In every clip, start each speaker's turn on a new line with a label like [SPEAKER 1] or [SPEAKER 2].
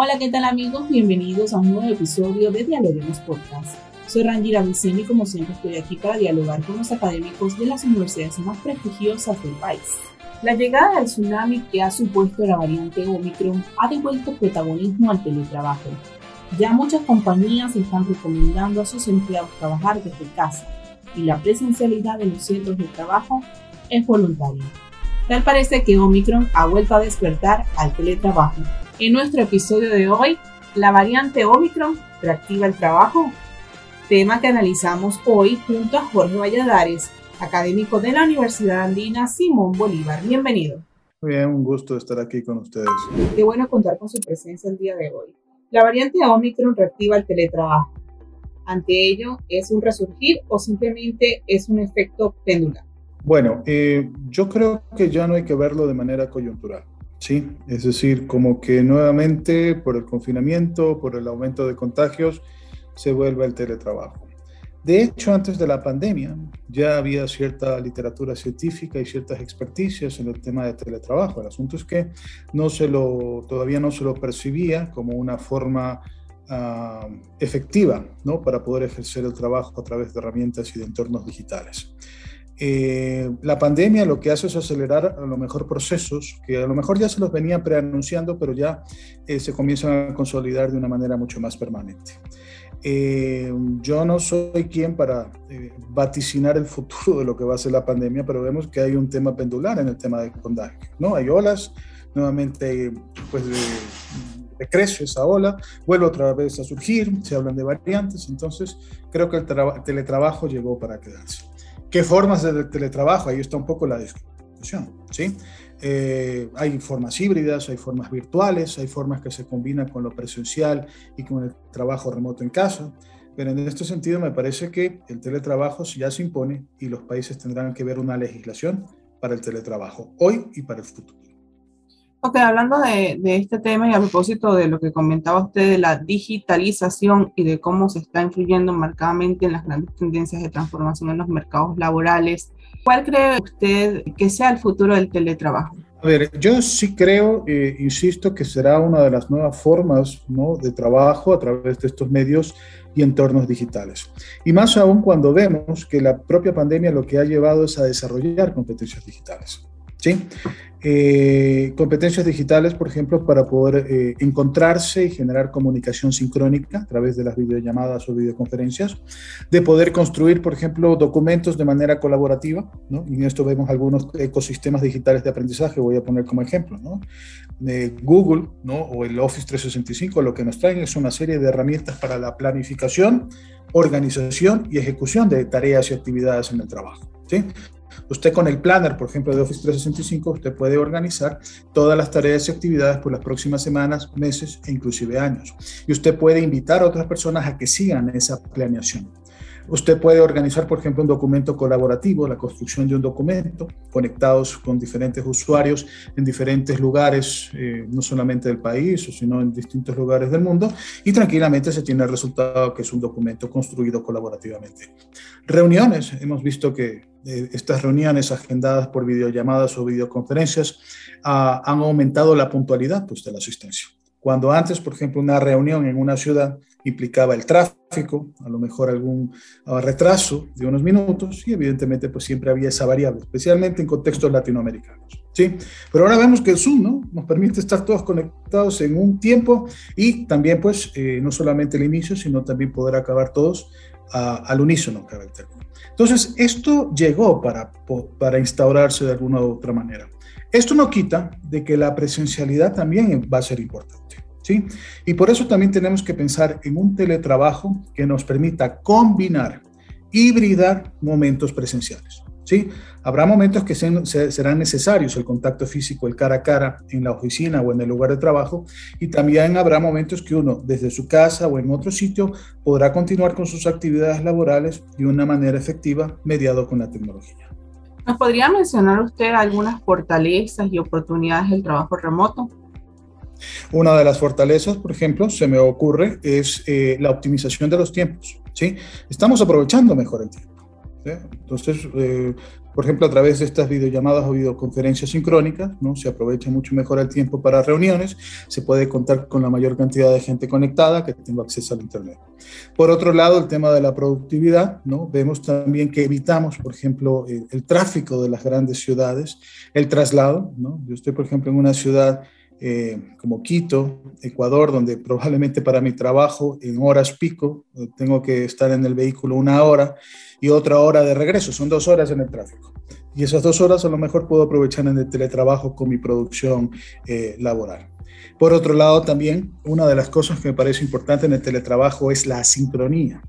[SPEAKER 1] Hola, ¿qué tal amigos? Bienvenidos a un nuevo episodio de Dialoguemos Podcast. Soy Rangira Viceni y como siempre estoy aquí para dialogar con los académicos de las universidades más prestigiosas del país. La llegada del tsunami que ha supuesto la variante Omicron ha devuelto protagonismo al teletrabajo. Ya muchas compañías están recomendando a sus empleados trabajar desde casa y la presencialidad de los centros de trabajo es voluntaria. Tal parece que Omicron ha vuelto a despertar al teletrabajo en nuestro episodio de hoy, la variante Omicron reactiva el trabajo, tema que analizamos hoy junto a Jorge Valladares, académico de la Universidad Andina Simón Bolívar. Bienvenido.
[SPEAKER 2] Muy bien, un gusto estar aquí con ustedes.
[SPEAKER 1] Qué bueno contar con su presencia el día de hoy. La variante Omicron reactiva el teletrabajo. Ante ello, ¿es un resurgir o simplemente es un efecto pendular?
[SPEAKER 2] Bueno, eh, yo creo que ya no hay que verlo de manera coyuntural. Sí, es decir, como que nuevamente por el confinamiento, por el aumento de contagios, se vuelve el teletrabajo. De hecho, antes de la pandemia ya había cierta literatura científica y ciertas experticias en el tema de teletrabajo. El asunto es que no se lo, todavía no se lo percibía como una forma ah, efectiva ¿no? para poder ejercer el trabajo a través de herramientas y de entornos digitales. Eh, la pandemia lo que hace es acelerar a lo mejor procesos que a lo mejor ya se los venía preanunciando, pero ya eh, se comienzan a consolidar de una manera mucho más permanente. Eh, yo no soy quien para vaticinar el futuro de lo que va a ser la pandemia, pero vemos que hay un tema pendular en el tema de contagio, ¿no? Hay olas, nuevamente, pues decrece esa ola, vuelve otra vez a surgir, se hablan de variantes, entonces creo que el teletrabajo llegó para quedarse. ¿Qué formas de teletrabajo? Ahí está un poco la discusión, ¿sí? Eh, hay formas híbridas, hay formas virtuales, hay formas que se combinan con lo presencial y con el trabajo remoto en casa. Pero en este sentido me parece que el teletrabajo ya se impone y los países tendrán que ver una legislación para el teletrabajo hoy y para el futuro.
[SPEAKER 1] Ok, hablando de, de, este tema y a propósito de lo que comentaba usted de la digitalización y de cómo se está influyendo marcadamente en las grandes tendencias de transformación en los mercados laborales, ¿cuál cree usted que sea el futuro del teletrabajo?
[SPEAKER 2] A ver, yo sí creo, eh, insisto, que será una de las nuevas formas ¿no? de trabajo a través de estos medios y entornos digitales. Y más aún cuando vemos que la propia pandemia lo que ha llevado es a desarrollar competencias digitales. ¿sí? Eh, competencias digitales, por ejemplo, para poder eh, encontrarse y generar comunicación sincrónica a través de las videollamadas o videoconferencias, de poder construir, por ejemplo, documentos de manera colaborativa, ¿no? y en esto vemos algunos ecosistemas digitales de aprendizaje, voy a poner como ejemplo, ¿no? Google ¿no? o el Office 365, lo que nos traen es una serie de herramientas para la planificación, organización y ejecución de tareas y actividades en el trabajo. ¿sí? Usted con el planner, por ejemplo, de Office 365, usted puede organizar todas las tareas y actividades por las próximas semanas, meses e inclusive años. Y usted puede invitar a otras personas a que sigan esa planeación. Usted puede organizar, por ejemplo, un documento colaborativo, la construcción de un documento, conectados con diferentes usuarios en diferentes lugares, eh, no solamente del país, sino en distintos lugares del mundo, y tranquilamente se tiene el resultado que es un documento construido colaborativamente. Reuniones, hemos visto que eh, estas reuniones agendadas por videollamadas o videoconferencias ah, han aumentado la puntualidad pues, de la asistencia. Cuando antes, por ejemplo, una reunión en una ciudad implicaba el tráfico, a lo mejor algún ah, retraso de unos minutos y evidentemente pues siempre había esa variable, especialmente en contextos latinoamericanos. ¿sí? Pero ahora vemos que el Zoom ¿no? nos permite estar todos conectados en un tiempo y también pues eh, no solamente el inicio, sino también poder acabar todos uh, al unísono, término. Entonces, esto llegó para, para instaurarse de alguna u otra manera. Esto no quita de que la presencialidad también va a ser importante. Y por eso también tenemos que pensar en un teletrabajo que nos permita combinar hibridar momentos presenciales. ¿sí? Habrá momentos que serán necesarios el contacto físico, el cara a cara en la oficina o en el lugar de trabajo, y también habrá momentos que uno desde su casa o en otro sitio podrá continuar con sus actividades laborales de una manera efectiva mediado con la tecnología.
[SPEAKER 1] ¿Nos podría mencionar usted algunas fortalezas y oportunidades del trabajo remoto?
[SPEAKER 2] Una de las fortalezas, por ejemplo, se me ocurre, es eh, la optimización de los tiempos. ¿sí? Estamos aprovechando mejor el tiempo. Entonces, eh, por ejemplo, a través de estas videollamadas o videoconferencias sincrónicas, ¿no? se aprovecha mucho mejor el tiempo para reuniones, se puede contar con la mayor cantidad de gente conectada que tenga acceso al Internet. Por otro lado, el tema de la productividad, ¿no? vemos también que evitamos, por ejemplo, el, el tráfico de las grandes ciudades, el traslado. ¿no? Yo estoy, por ejemplo, en una ciudad eh, como Quito, Ecuador, donde probablemente para mi trabajo en horas pico eh, tengo que estar en el vehículo una hora y otra hora de regreso, son dos horas en el tráfico. Y esas dos horas a lo mejor puedo aprovechar en el teletrabajo con mi producción eh, laboral. Por otro lado, también una de las cosas que me parece importante en el teletrabajo es la sincronía.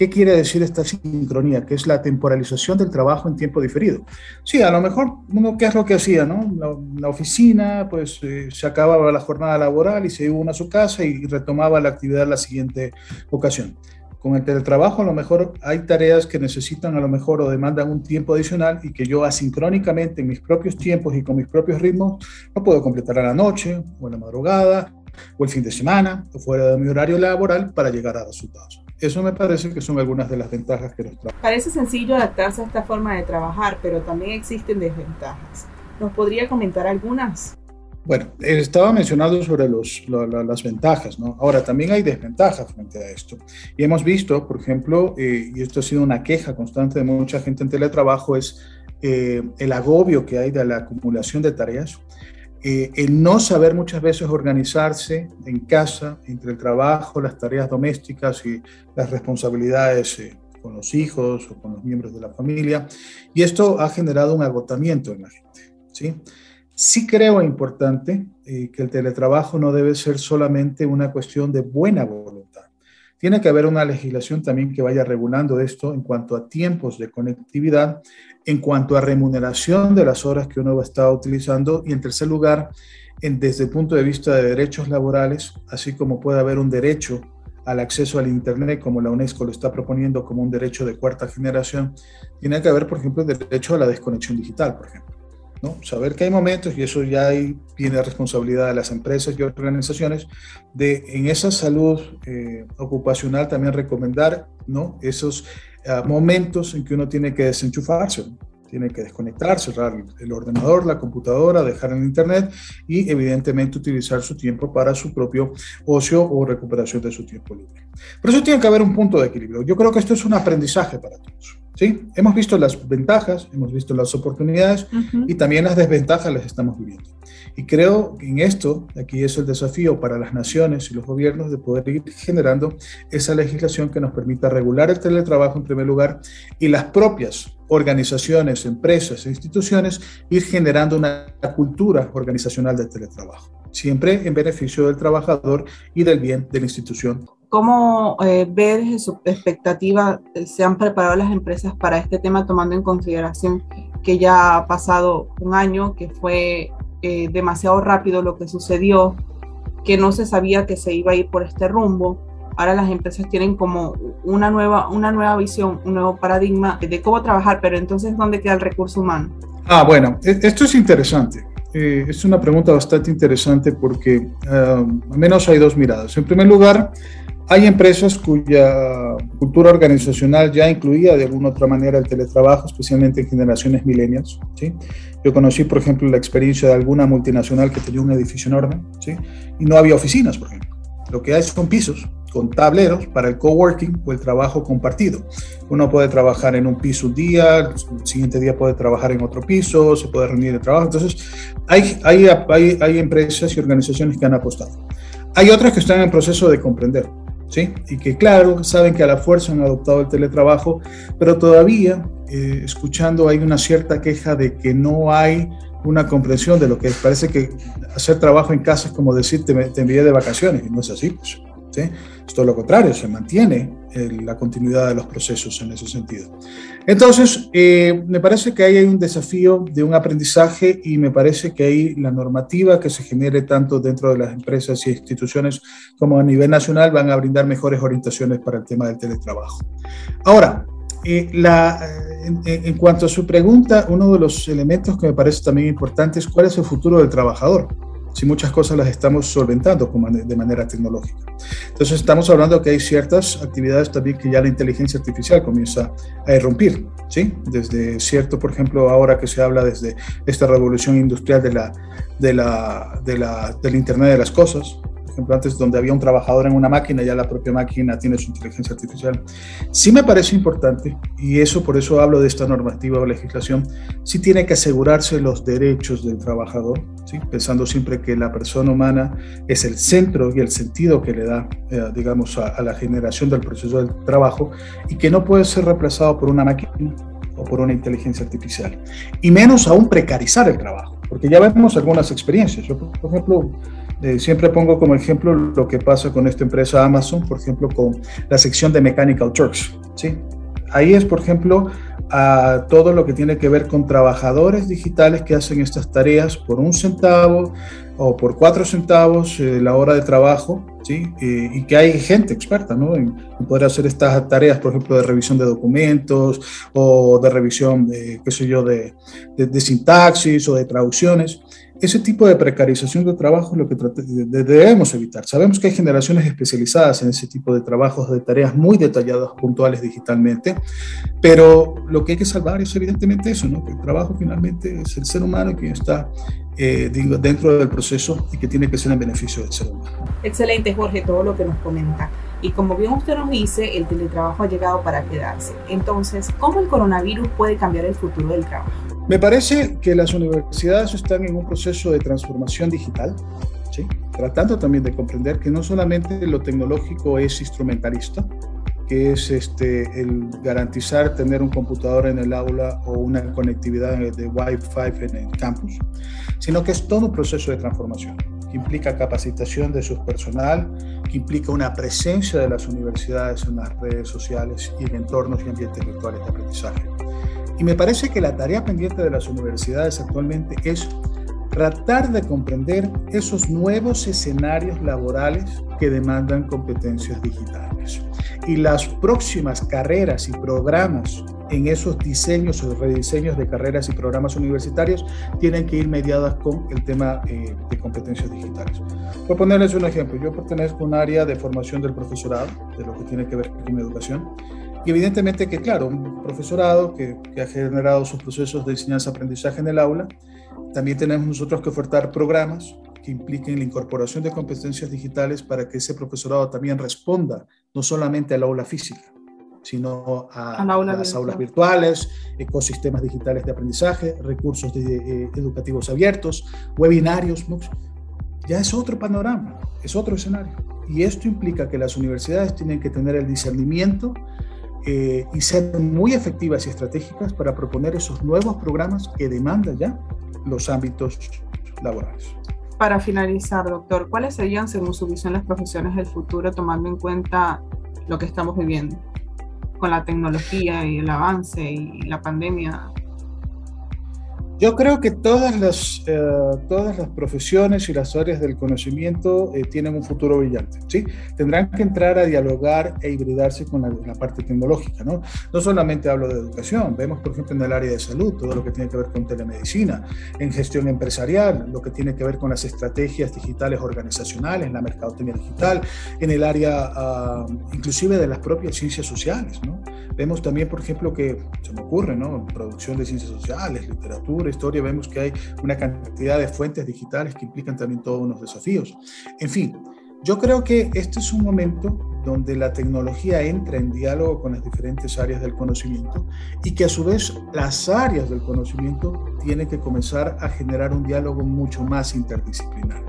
[SPEAKER 2] ¿Qué quiere decir esta sincronía? Que es la temporalización del trabajo en tiempo diferido. Sí, a lo mejor uno, ¿qué es lo que hacía? No? La, oficina, pues eh, se acababa la jornada laboral y se iba a su casa y retomaba la actividad la siguiente ocasión. Con el teletrabajo a lo mejor hay tareas que necesitan a lo mejor o demandan un tiempo adicional y que yo asincrónicamente en mis propios tiempos y con mis propios ritmos no puedo completar a la noche o en la madrugada o el fin de semana o fuera de mi horario laboral para llegar a resultados. Eso me parece que son algunas de las ventajas que nos trae.
[SPEAKER 1] Parece sencillo adaptarse a esta forma de trabajar, pero también existen desventajas. ¿Nos podría comentar algunas?
[SPEAKER 2] Bueno, estaba mencionando sobre los, las ventajas, ¿no? Ahora, también hay desventajas frente a esto. Y hemos visto, por ejemplo, eh, y esto ha sido una queja constante de mucha gente en teletrabajo, es eh, el agobio que hay de la acumulación de tareas eh, el no saber muchas veces organizarse en casa, entre el trabajo, las tareas domésticas y las responsabilidades eh, con los hijos o con los miembros de la familia. Y esto ha generado un agotamiento en la gente. Sí, sí creo importante eh, que el teletrabajo no debe ser solamente una cuestión de buena voluntad. Tiene que haber una legislación también que vaya regulando esto en cuanto a tiempos de conectividad en cuanto a remuneración de las horas que uno está utilizando y en tercer lugar, desde el punto de vista de derechos laborales, así como puede haber un derecho al acceso al Internet, como la UNESCO lo está proponiendo como un derecho de cuarta generación, tiene que haber, por ejemplo, el derecho a la desconexión digital, por ejemplo. ¿No? Saber que hay momentos, y eso ya hay, tiene responsabilidad de las empresas y organizaciones, de en esa salud eh, ocupacional también recomendar ¿no? esos momentos en que uno tiene que desenchufarse, tiene que desconectarse, cerrar el ordenador, la computadora, dejar el internet y evidentemente utilizar su tiempo para su propio ocio o recuperación de su tiempo libre. Por eso tiene que haber un punto de equilibrio. Yo creo que esto es un aprendizaje para todos. ¿Sí? Hemos visto las ventajas, hemos visto las oportunidades y también las desventajas las estamos viviendo. Y creo que en esto, aquí es el desafío para las naciones y los gobiernos de poder ir generando esa legislación que nos permita regular el teletrabajo en primer lugar y las propias organizaciones, empresas e instituciones ir generando una cultura organizacional del teletrabajo, siempre en beneficio del trabajador y del bien de la institución.
[SPEAKER 1] ¿Cómo eh, ve desde su expectativa eh, se han preparado las empresas para este tema tomando en consideración que ya ha pasado un año, que fue eh, demasiado rápido lo que sucedió, que no se sabía que se iba a ir por este rumbo. Ahora las empresas tienen como una nueva, una nueva visión, un nuevo paradigma de cómo trabajar, pero entonces, ¿dónde queda el recurso humano?
[SPEAKER 2] Ah, bueno, e-, esto es interesante. Eh, es una pregunta bastante interesante porque ah, al menos hay dos miradas. En primer lugar, hay empresas cuya cultura organizacional ya incluía de alguna otra manera el teletrabajo, especialmente en generaciones millennials. Yo conocí, por ejemplo, la experiencia de alguna multinacional que tenía un edificio enorme ¿sí? y no había oficinas, por ejemplo. Lo que hay son pisos con tableros para el coworking o el trabajo compartido. Uno puede trabajar en un piso un día, el siguiente día puede trabajar en otro piso, se puede reunir de trabajo. Entonces, hay, hay, hay, hay empresas y organizaciones que han apostado. Hay otras que están en proceso de comprender ¿sí? Y que claro, saben que a la fuerza han adoptado el teletrabajo, pero todavía eh, escuchando hay una cierta queja de que no hay una comprensión de lo que parece que hacer trabajo en casa es como decir te, te envié de vacaciones, y no es así. Pues. ¿Sí? Es todo lo contrario, se mantiene la continuidad de los procesos en ese sentido. Entonces, eh, me parece que ahí hay un desafío de un aprendizaje y me parece que ahí la normativa que se genere tanto dentro de las empresas y instituciones como a nivel nacional van a brindar mejores orientaciones para el tema del teletrabajo. Ahora, eh, la, en, en, cuanto a su pregunta, uno de los elementos que me parece también importante es cuál es el futuro del trabajador si muchas cosas las estamos solventando de manera tecnológica. Entonces estamos hablando que hay ciertas actividades también que ya la inteligencia artificial comienza a irrumpir, ¿sí? Desde cierto, por ejemplo, ahora que se habla desde esta revolución industrial de la, de la, de la, del Internet de las Cosas, ejemplo, antes donde había un trabajador en una máquina, ya la propia máquina tiene su inteligencia artificial. Sí me parece importante, y eso por eso hablo de esta normativa o legislación, sí tiene que asegurarse los derechos del trabajador, ¿sí? pensando siempre que la persona humana es el centro y el sentido que le da, eh, digamos, a, a la generación del proceso del trabajo y que no puede ser reemplazado por una máquina por una inteligencia artificial. Y menos aún precarizar el trabajo, porque ya vemos algunas experiencias. Yo, por ejemplo, eh, siempre pongo como ejemplo lo que pasa con esta empresa Amazon, por ejemplo, con la sección de Mechanical Turks. ¿sí? Ahí es, por ejemplo, a todo lo que tiene que ver con trabajadores digitales que hacen estas tareas por un centavo o por cuatro centavos eh, la hora de trabajo, ¿sí? Eh, y que hay gente experta ¿no? en, poder hacer estas tareas, por ejemplo, de revisión de documentos o de revisión de, qué sé yo, de, de sintaxis o de traducciones ese tipo de precarización de trabajo es lo que debemos evitar. Sabemos que hay generaciones especializadas en ese tipo de trabajos, de tareas muy detalladas, puntuales digitalmente, pero lo que hay que salvar es evidentemente eso, ¿no? que el trabajo finalmente es el ser humano quien está eh, dentro del proceso y que tiene que ser en beneficio del ser humano.
[SPEAKER 1] Excelente, Jorge, todo lo que nos comenta. Y como bien usted nos dice, el teletrabajo ha llegado para quedarse. Entonces, ¿cómo el coronavirus puede cambiar el futuro del trabajo?
[SPEAKER 2] Me parece que las universidades están en un proceso de transformación digital, tratando también de comprender que no solamente lo tecnológico es instrumentalista, que es este, el garantizar tener un computador en el aula o una conectividad de Wi-Fi en el campus, sino que es todo un proceso de transformación que implica capacitación de su personal, que implica una presencia de las universidades en las redes sociales y en entornos y ambientes virtuales de aprendizaje. Y me parece que la tarea pendiente de las universidades actualmente es tratar de comprender esos nuevos escenarios laborales que demandan competencias digitales. Y las próximas carreras y programas en esos diseños o rediseños de carreras y programas universitarios tienen que ir mediadas con el tema eh, de competencias digitales. Voy a ponerles un ejemplo. Yo pertenezco a un área de formación del profesorado, de lo que tiene que ver con educación. Y evidentemente que, claro, un profesorado que, ha generado sus procesos de enseñanza-aprendizaje en el aula, también tenemos nosotros que ofertar programas que impliquen la incorporación de competencias digitales para que ese profesorado también responda no solamente al aula física, sino a, las aulas virtuales, ecosistemas digitales de aprendizaje, recursos eh, educativos abiertos, webinarios. Ya es otro panorama, es otro escenario. Y esto implica que las universidades tienen que tener el discernimiento eh, y ser muy efectivas y estratégicas para proponer esos nuevos programas que demandan ya los ámbitos laborales.
[SPEAKER 1] Para finalizar, doctor, ¿cuáles serían, según su visión, las profesiones del futuro, tomando en cuenta lo que estamos viviendo con la tecnología y el avance y la pandemia
[SPEAKER 2] yo creo que todas las, eh, todas las profesiones y las áreas del conocimiento eh, tienen un futuro brillante, ¿sí? Tendrán que entrar a dialogar e hibridarse con la, parte tecnológica, ¿no? No solamente hablo de educación, vemos, por ejemplo, en el área de salud, todo lo que tiene que ver con telemedicina, en gestión empresarial, lo que tiene que ver con las estrategias digitales organizacionales, la mercadotecnia digital, en el área ah, inclusive de las propias ciencias sociales, ¿no? Vemos también, por ejemplo, que se me ocurre, ¿no? Producción de ciencias sociales, literatura, historia, vemos que hay una cantidad de fuentes digitales que implican también todos unos desafíos. En fin, yo creo que este es un momento donde la tecnología entra en diálogo con las diferentes áreas del conocimiento y que a su vez las áreas del conocimiento tienen que comenzar a generar un diálogo mucho más interdisciplinar.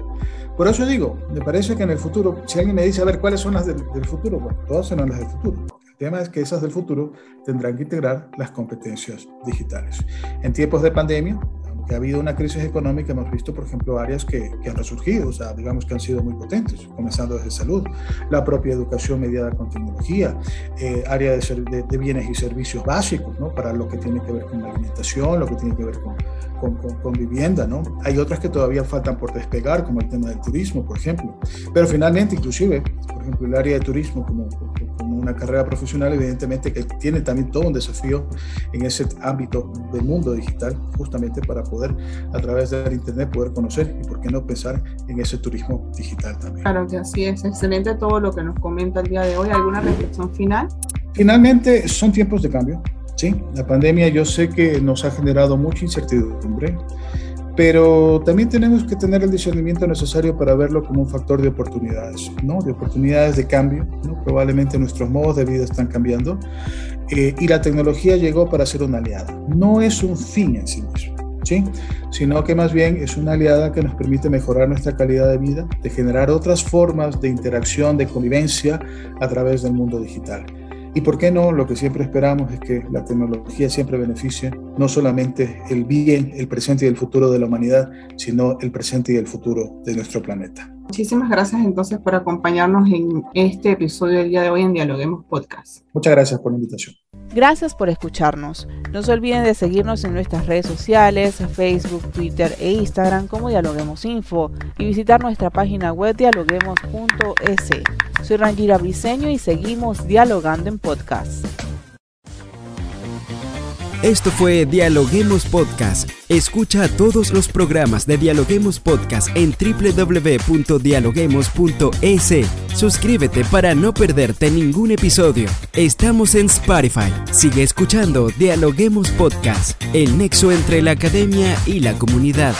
[SPEAKER 2] Por eso digo, me parece que en el futuro, si alguien me dice, a ver, ¿cuáles son las del, del futuro? Bueno, todas son las del futuro. Tema es que esas del futuro tendrán que integrar las competencias digitales. En tiempos de pandemia, que ha habido una crisis económica, hemos visto, por ejemplo, áreas que, que han resurgido, o sea, digamos que han sido muy potentes, comenzando desde salud, la propia educación mediada con tecnología, eh, área de, de, bienes y servicios básicos, ¿no? Para lo que tiene que ver con la alimentación, lo que tiene que ver con, con, con, vivienda, ¿no? Hay otras que todavía faltan por despegar, como el tema del turismo, por ejemplo. Pero finalmente, inclusive, por ejemplo, el área de turismo como, como una carrera profesional, evidentemente que tiene también todo un desafío en ese ámbito del mundo digital, justamente para poder a través del Internet poder conocer y por qué no pensar en ese turismo digital también.
[SPEAKER 1] Claro que así es, excelente todo lo que nos comenta el día de hoy. ¿Alguna reflexión final?
[SPEAKER 2] Finalmente, son tiempos de cambio. Sí, la pandemia yo sé que nos ha generado mucha incertidumbre, pero también tenemos que tener el discernimiento necesario para verlo como un factor de oportunidades, ¿no? De oportunidades de cambio, ¿no? Probablemente nuestros modos de vida están cambiando eh, y la tecnología llegó para ser una aliada. No es un fin en sí mismo, ¿sí? Sino que más bien es una aliada que nos permite mejorar nuestra calidad de vida, de generar otras formas de interacción, de convivencia a través del mundo digital. Y por qué no, lo que siempre esperamos es que la tecnología siempre beneficie no solamente el bien, el presente y el futuro de la humanidad, sino el presente y el futuro de nuestro planeta.
[SPEAKER 1] Muchísimas gracias entonces por acompañarnos en este episodio del día de hoy en Dialoguemos Podcast.
[SPEAKER 2] Muchas gracias por la invitación.
[SPEAKER 3] Gracias por escucharnos. No se olviden de seguirnos en nuestras redes sociales, Facebook, Twitter e Instagram como Dialoguemos Info y visitar nuestra página web dialoguemos.es. Soy Rangira Briseño y seguimos dialogando en podcast.
[SPEAKER 4] Esto fue Dialoguemos Podcast. Escucha todos los programas de Dialoguemos Podcast en www.dialoguemos.es. Suscríbete para no perderte ningún episodio. Estamos en Spotify. Sigue escuchando Dialoguemos Podcast, el nexo entre la academia y la comunidad.